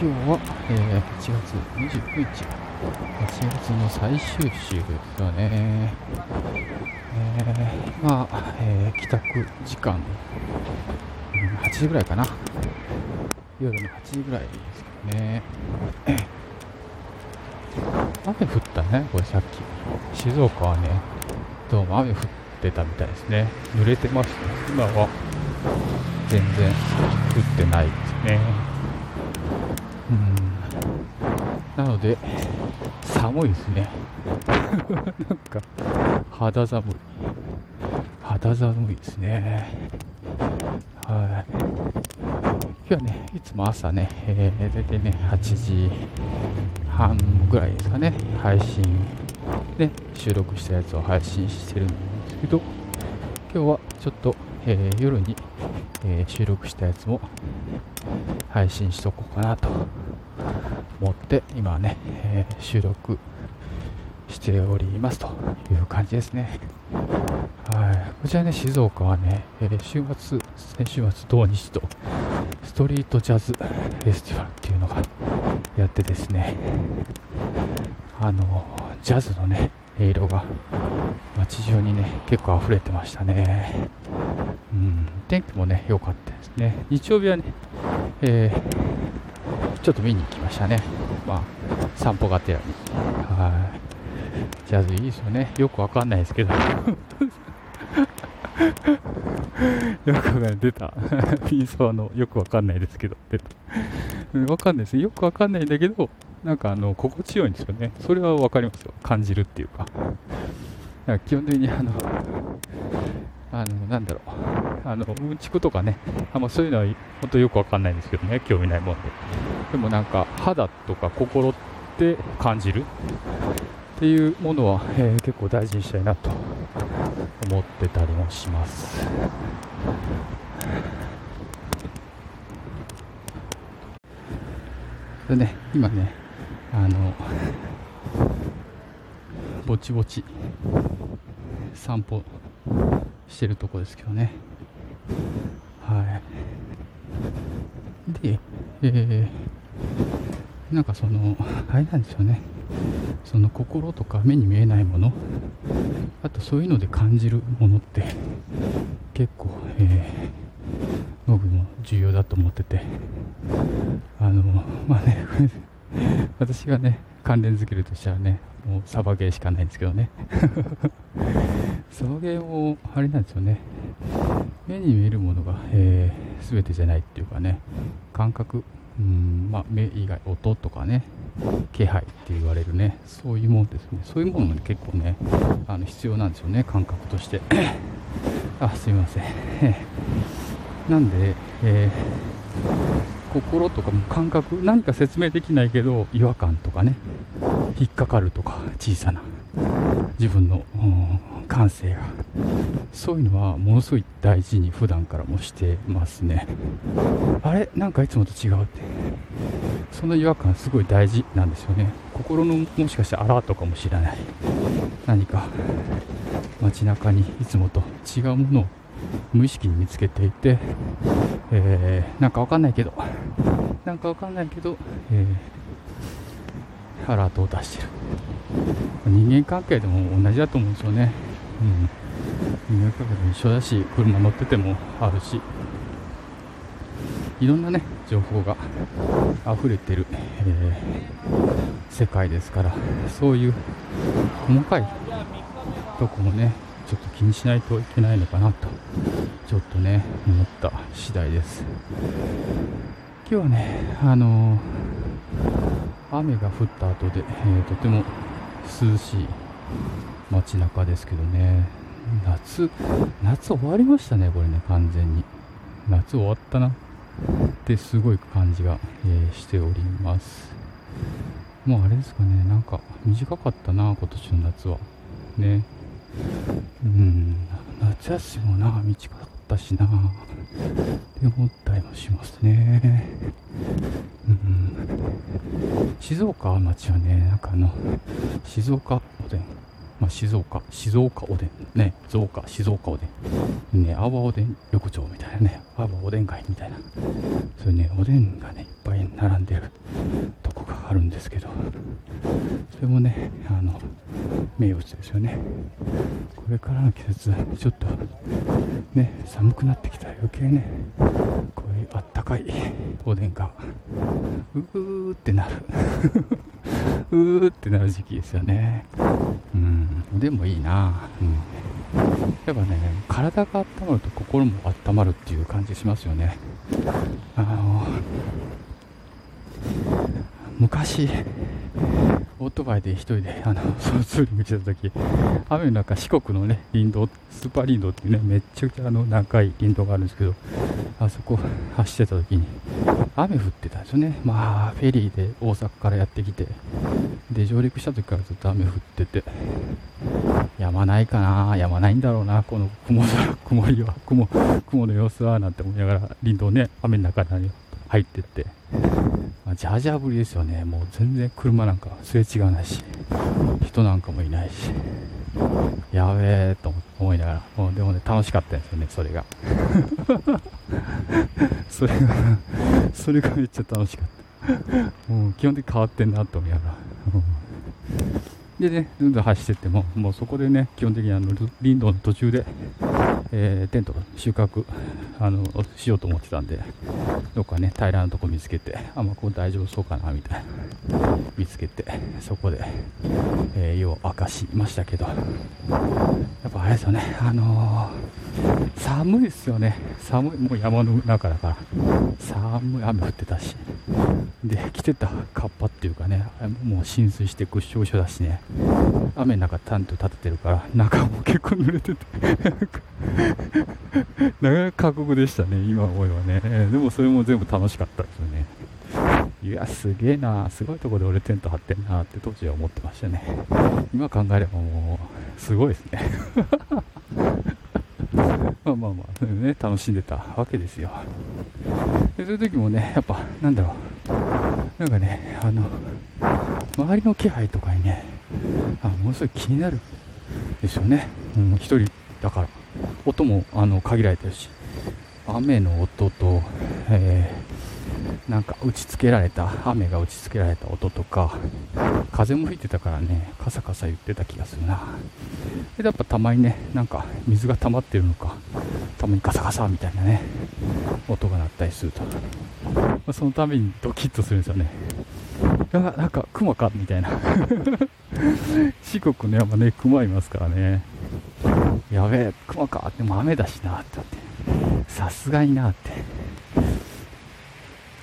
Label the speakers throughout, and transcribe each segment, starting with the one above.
Speaker 1: 今日は、えー、8月29日、8月の最終週ですよね。えー、まあ、えー、帰宅時間、うん、8時ぐらいかな。夜の8時ぐらいですけどね。雨降ったね、これさっき。静岡はね、どうも雨降ってたみたいですね。濡れてますね。今は全然降ってないですね。なので寒いですね。なんか肌寒い。肌寒いですね。はい。今日はねいつも朝ね、えー、大体ね8時半ぐらいですかね配信。で収録したやつを配信してるんですけど今日はちょっと、えー、夜に、えー、収録したやつも配信しとこうかなと思って今はね、えー、収録しておりますという感じですね。はい、こちらね、静岡はね、えー、週末、先週末、土日とストリートジャズフェスティバルっていうのがやってですね、あの、ジャズのね、音色が街中にね、結構溢れてましたね。うん、天気もね、良かったですね。日曜日はね、えー、ちょっと見に行きましたね。まあ、散歩がてらに。はい。ジャズいいですよね。よくわかんないですけど。よくわかんない。出た。ピンソーのよくわかんないですけど、出た。わかんないです。よくわかんないんだけど、なんかあの、心地よいんですよね。それはわかりますよ。感じるっていうか。だから基本的にあの、あの、なんだろう、あの、うんちくとかね、あんまそういうのは本当よくわかんないんですけどね、興味ないもんで。でもなんか、肌とか心って感じるっていうものは、えー、結構大事にしたいなと思ってたりもします。でね、今ね、あの、ぼちぼち散歩してるとこですけどね。はい。で、えー、なんかその、あれなんですよね。その心とか目に見えないもの、あとそういうので感じるものって結構、えー、僕も重要だと思ってて、あの、まあね、私がね、関連づけるとしたらね、もうサバゲーしかないんですけどね。サバゲーも、あれなんですよね。目に見えるものが、えー、全てじゃないっていうかね、感覚、うん、まあ、目以外、音とかね、気配って言われるね、そういうものですね。そういうものも、ね、結構ね、あの必要なんですよね、感覚として。あ、すいません。なんで、えー、心とかも感覚、何か説明できないけど、違和感とかね、引っかかるとか、小さな、自分の、感性が。そういうのはものすごい大事に普段からもしてますね。あれ？なんかいつもと違うって。その違和感すごい大事なんですよね。心のもしかしてアラートかもしれない。何か街中にいつもと違うものを無意識に見つけていて、えー、なんかわかんないけどなんかわかんないけど、えー、アラートを出してる。人間関係でも同じだと思うんですよねうん。人間関係も一緒だし、車乗っててもあるし、いろんなね、情報が溢れてる、えー、世界ですから、そういう細かいとこもね、ちょっと気にしないといけないのかなと、ちょっとね、思った次第です。今日はね、あのー、雨が降った後で、えー、とても涼しい街中ですけどね。夏夏終わりましたねこれね完全に。夏終わったな。ってすごい感じが、えー、しております。もうあれですかねなんか短かったな今年の夏は。ね。うん。夏休みもな短かったしな。って思ったりもしますね。うん。静岡町はねなんかあの静岡おでんまあ、静岡、静岡おでん、ね、増岡、静岡おでん、ね、阿波おでん横丁みたいなね、阿波おでん街みたいな、そういうね、おでんがね、いっぱい並んでるとこがあるんですけど、それもね、あの、名物ですよね。これからの季節、ちょっと、ね、寒くなってきたら余計ね、こういうあったかいおでんが、うーってなる。うーってなる時期ですよね。うん、でもいいな、うん、やっぱね、体が温まると心も温まるっていう感じしますよね。あの昔、オートバイで一人で あのソロツーリングしてた時雨の中四国のね林道スーパー林道っていうねめっちゃくちゃあの長い林道があるんですけどあそこ走ってた時に雨降ってたんですよね。まあフェリーで大阪からやってきてで上陸した時からずっと雨降っててやまないかなやまないんだろうなこの雲空曇りは雲雲の様子はなんて思いながら林道ね雨の中に入ってって。まあ、ジャージャー降りですよね。もう全然車なんかすれ違わないし、人なんかもいないし、やべえと思いながら、もうでもね、楽しかったんですよね、それが。それが、それがめっちゃ楽しかった。もう基本的に変わってんなと思いながら。でね、ずんずん走ってっても、もうそこでね、基本的にあの林道の途中で、えー、テント収穫あのしようと思ってたんで、どっかね、平らなとこ見つけて、あ、まあ、ここ大丈夫そうかな、みたいな、見つけて、そこで、えー、湯を明かしましたけど、やっぱあれですよね、あのー、寒いですよね、寒い、もう山の中だから、寒い雨降ってたし、で、着てたカッパっていうかね、もう浸水してぐっしょぐしょだしね、雨の中タント立ててるから、中も結構濡れてて。なかなか過酷でしたね、今思えばね。でもそれも全部楽しかったですよね。いや、すげえな、すごいとこで俺テント張ってんなって当時は思ってましたね。今考えればもう、すごいですね。まあまあまあ、ね、楽しんでたわけですよ。でそういう時もね、やっぱ、なんだろう、なんかね、あの、周りの気配とかにね、あものすごい気になるですよね。うん、一人だから。音もあの限られてるし、雨の音と、えー、なんか打ちつけられた、雨が打ちつけられた音とか、風も吹いてたからね、カサカサ言ってた気がするな。で、やっぱたまにね、なんか水が溜まってるのか、たまにカサカサみたいなね、音が鳴ったりすると。まあ、そのためにドキッとするんですよね。いや、なんか熊かみたいな。四国の山ね、熊いますからね。やべえ、熊か。でも雨だしな、ってって。さすがにな、って。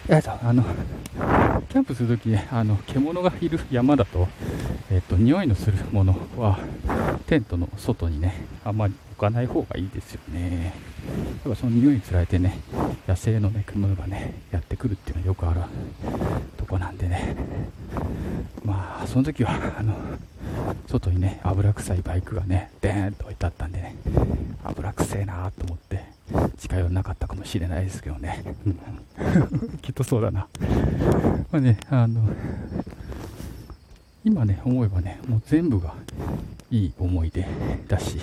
Speaker 1: えっと、あの、キャンプするとき、あの、獣がいる山だと、えっと、匂いのするものは、テントの外にね、あんまり置かない方がいいですよね。やっぱその匂いにつられてね、野生のね、獣がね、やってくるっていうのはよくあるとこなんでね。まあ、その時は、あの、外にね、油臭いバイクがね、デーンと置いてあったんでね、油臭いなーと思って、近寄らなかったかもしれないですけどね。きっとそうだな。まあね、あの、今ね、思えばね、もう全部がいい思い出だし、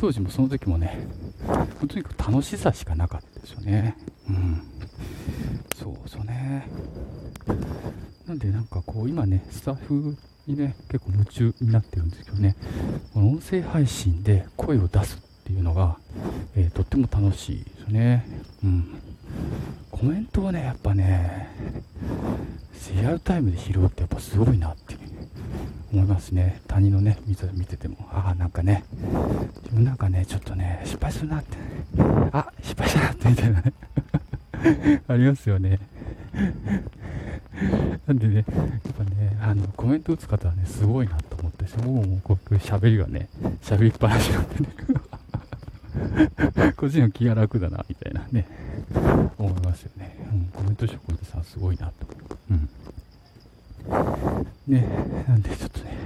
Speaker 1: 当時もその時もね、とにかく楽しさしかなかったですよね。うん。そうそうね。なんでなんかこう今ね、スタッフにね、結構夢中になってるんですけどね、この音声配信で声を出すっていうのが、えー、とっても楽しいですね。うん。コメントをね、やっぱね、リアルタイムで拾うってやっぱすごいなって思いますね。他人のね、見てても、ああ、なんかね、自分なんかね、ちょっとね、失敗するなって、あ、失敗したなってみたいなね ありますよね。なんでね、やっぱね、あの、コメント打つ方はね、すごいなと思って、僕もこう喋りがね、喋りっぱなしなんでねこっちの気が楽だな、みたいなね、思いますよね。うん、コメント職人さんすごいなと。うん。ね、なんでちょっとね、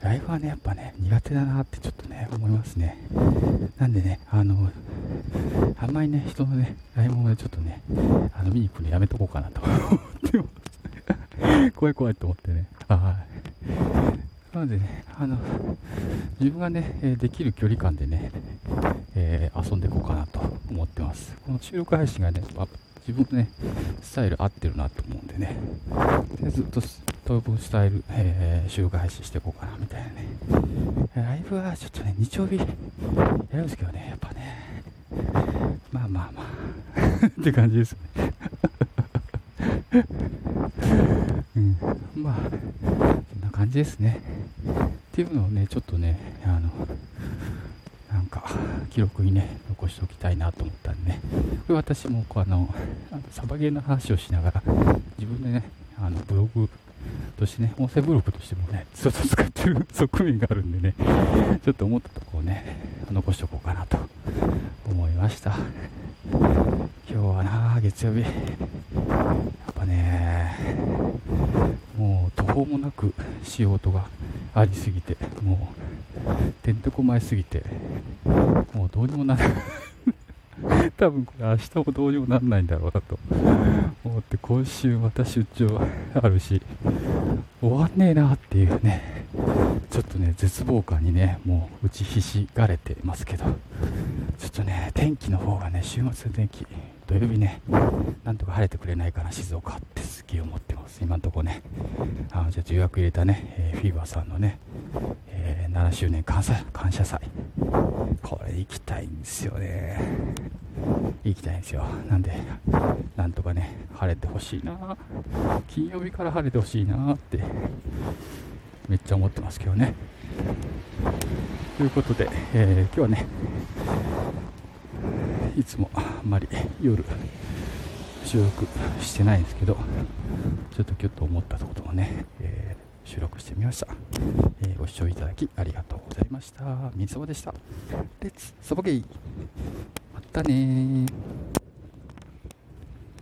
Speaker 1: ライブはね、やっぱね、苦手だなってちょっとね、思いますね。なんでね、あの、あんまりね、人のね、ライブもね、ちょっとね、あの、見に行くのやめとこうかなと思ってます。怖い怖いと思ってね。はい。なのでね、あの、自分がね、できる距離感でね、えー、遊んでいこうかなと思ってます。この収録配信がね、自分のね、スタイル合ってるなと思うんでね、でずっと当分スタイル、えー、収録配信していこうかなみたいなね。ライブはちょっとね、日曜日やるんですけどね、やっぱね、まあまあまあ って感じですね うん、まあ、そんな感じですね。っていうのをね、ちょっとね、あの、記録にね、残しておきたいなと思ったんでね、これ私もこうあの、サバゲーの話をしながら、自分でね、あのブログとしてね、音声ブログとしてもね、ずっと使ってる側面があるんでね、ちょっと思ったとこをね、残しておこうかなと思いました。今日はな、月曜日。やっぱね、もう途方もなく仕事がありすぎて、もう、てんてこまいすぎて、もうどうにもならない。多分これ明日もどうにもなんないんだろうなと。思って今週また出張あるし終わんねえなっていうね。ちょっとね絶望感にねもう打ちひしがれてますけど。ちょっとね天気の方がね週末の天気土曜日ねなんとか晴れてくれないかな静岡ってすげえ思ってます。今んとこね。あじゃあ予約入れたね、えー、フィーバーさんのね、7周年感謝感謝祭。これ行きたいんですよね。行きたいんですよ。なんでなんとかね晴れてほしいな。金曜日から晴れてほしいなってめっちゃ思ってますけどね。ということで、えー、今日はねいつもあんまり夜収録してないんですけどちょっとキュッと思ったことをね、えー、収録してみました、えー、ご視聴いただきありがとうございました。みそばでした。レッツサボゲイ。またね